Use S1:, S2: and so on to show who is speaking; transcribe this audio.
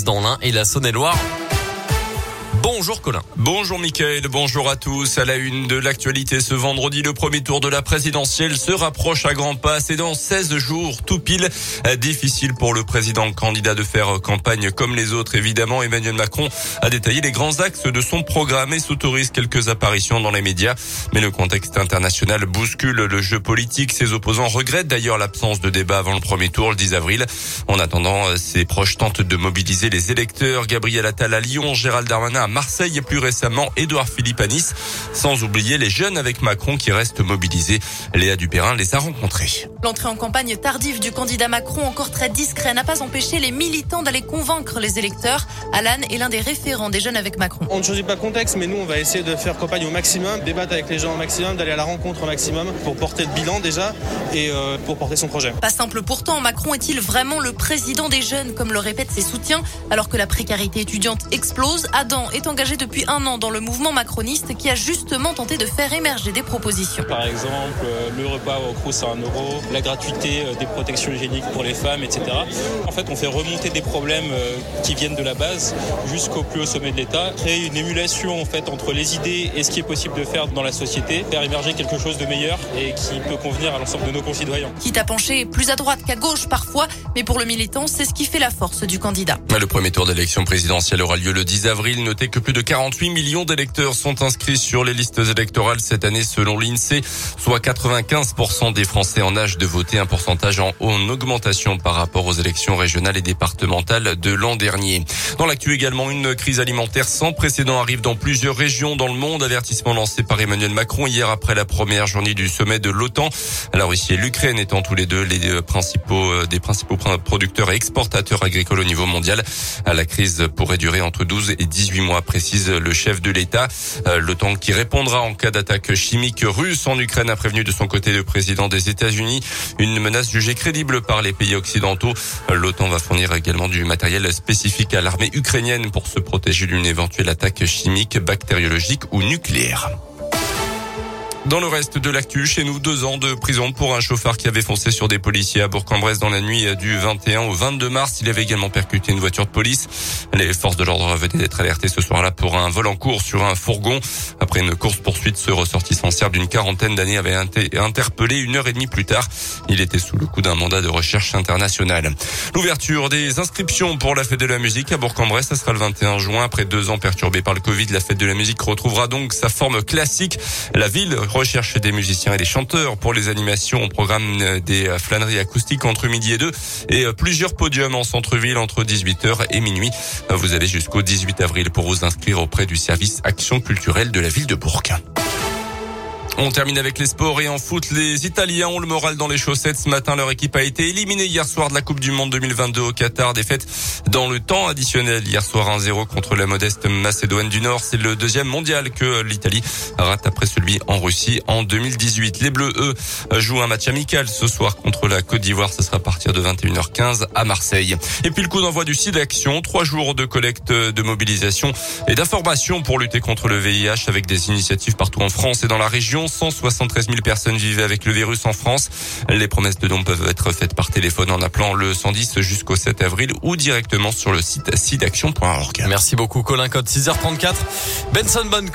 S1: dans l'Ain et la Saône-et-Loire. Bonjour Colin.
S2: Bonjour Mickaël, bonjour à tous. À la une de l'actualité ce vendredi, le premier tour de la présidentielle se rapproche à grands pas. C'est dans 16 jours, tout pile. Difficile pour le président candidat de faire campagne comme les autres. Évidemment, Emmanuel Macron a détaillé les grands axes de son programme et s'autorise quelques apparitions dans les médias. Mais le contexte international bouscule le jeu politique. Ses opposants regrettent d'ailleurs l'absence de débat avant le premier tour le 10 avril. En attendant, ses proches tentent de mobiliser les électeurs. Gabriel Attal à Lyon, Gérald Darmanin Marseille et plus récemment Édouard Philippe à Nice. Sans oublier les jeunes avec Macron qui restent mobilisés. Léa Dupérin les a rencontrés.
S3: L'entrée en campagne tardive du candidat Macron, encore très discret, n'a pas empêché les militants d'aller convaincre les électeurs. Alan est l'un des référents des jeunes avec Macron.
S4: On ne choisit pas le contexte, mais nous, on va essayer de faire campagne au maximum, débattre avec les gens au maximum, d'aller à la rencontre au maximum pour porter le bilan déjà et euh, pour porter son projet.
S3: Pas simple pourtant, Macron est-il vraiment le président des jeunes, comme le répètent ses soutiens, alors que la précarité étudiante explose? Adam est engagé depuis un an dans le mouvement macroniste qui a justement tenté de faire émerger des propositions.
S5: Par exemple, euh, le repas au Crous à 1 euro, la gratuité euh, des protections hygiéniques pour les femmes, etc. En fait, on fait remonter des problèmes euh, qui viennent de la base jusqu'au plus haut sommet de l'État, créer une émulation en fait entre les idées et ce qui est possible de faire dans la société, faire émerger quelque chose de meilleur et qui peut convenir à l'ensemble de nos concitoyens.
S3: Quitte à pencher plus à droite qu'à gauche parfois, mais pour le militant, c'est ce qui fait la force du candidat.
S2: Le premier tour d'élection présidentielle aura lieu le 10 avril. Notez que plus de 48 millions d'électeurs sont inscrits sur les listes électorales cette année selon l'INSEE, soit 95% des Français en âge de voter, un pourcentage en, en augmentation par rapport aux élections régionales et départementales de l'an dernier. Dans l'actu également, une crise alimentaire sans précédent arrive dans plusieurs régions dans le monde. Avertissement lancé par Emmanuel Macron hier après la première journée du sommet de l'OTAN. La Russie et l'Ukraine étant tous les deux les principaux, des principaux producteurs et exportateurs agricoles au niveau mondial. La crise pourrait durer entre 12 et 18 mois, précise le chef de l'État. Euh, L'OTAN qui répondra en cas d'attaque chimique russe en Ukraine a prévenu de son côté le président des États-Unis. Une menace jugée crédible par les pays occidentaux. Euh, L'OTAN va fournir également du matériel spécifique à l'armée ukrainienne pour se protéger d'une éventuelle attaque chimique, bactériologique ou nucléaire. Dans le reste de l'actu, chez nous, deux ans de prison pour un chauffeur qui avait foncé sur des policiers à Bourg-en-Bresse dans la nuit du 21 au 22 mars. Il avait également percuté une voiture de police. Les forces de l'ordre venaient d'être alertées ce soir-là pour un vol en cours sur un fourgon. Après une course-poursuite, ce ressortissant serbe d'une quarantaine d'années avait interpellé une heure et demie plus tard. Il était sous le coup d'un mandat de recherche internationale. L'ouverture des inscriptions pour la fête de la musique à Bourg-en-Bresse, ça sera le 21 juin. Après deux ans perturbés par le Covid, la fête de la musique retrouvera donc sa forme classique. La ville recherche des musiciens et des chanteurs pour les animations au programme des flâneries acoustiques entre midi et deux et plusieurs podiums en centre-ville entre 18h et minuit. Vous avez jusqu'au 18 avril pour vous inscrire auprès du service Action culturelle de la ville de Bourg. On termine avec les sports et en foot, les Italiens ont le moral dans les chaussettes. Ce matin, leur équipe a été éliminée hier soir de la Coupe du Monde 2022 au Qatar. Défaite dans le temps additionnel hier soir 1-0 contre la modeste Macédoine du Nord. C'est le deuxième mondial que l'Italie rate après celui en Russie en 2018. Les Bleus, eux, jouent un match amical ce soir contre la Côte d'Ivoire. Ce sera à partir de 21h15 à Marseille. Et puis le coup d'envoi du site d'action. Trois jours de collecte de mobilisation et d'information pour lutter contre le VIH avec des initiatives partout en France et dans la région. 173 000 personnes vivaient avec le virus en France. Les promesses de dons peuvent être faites par téléphone en appelant le 110 jusqu'au 7 avril ou directement sur le site sidaction.org.
S1: Merci beaucoup Colin Code 6h34. Benson Bonne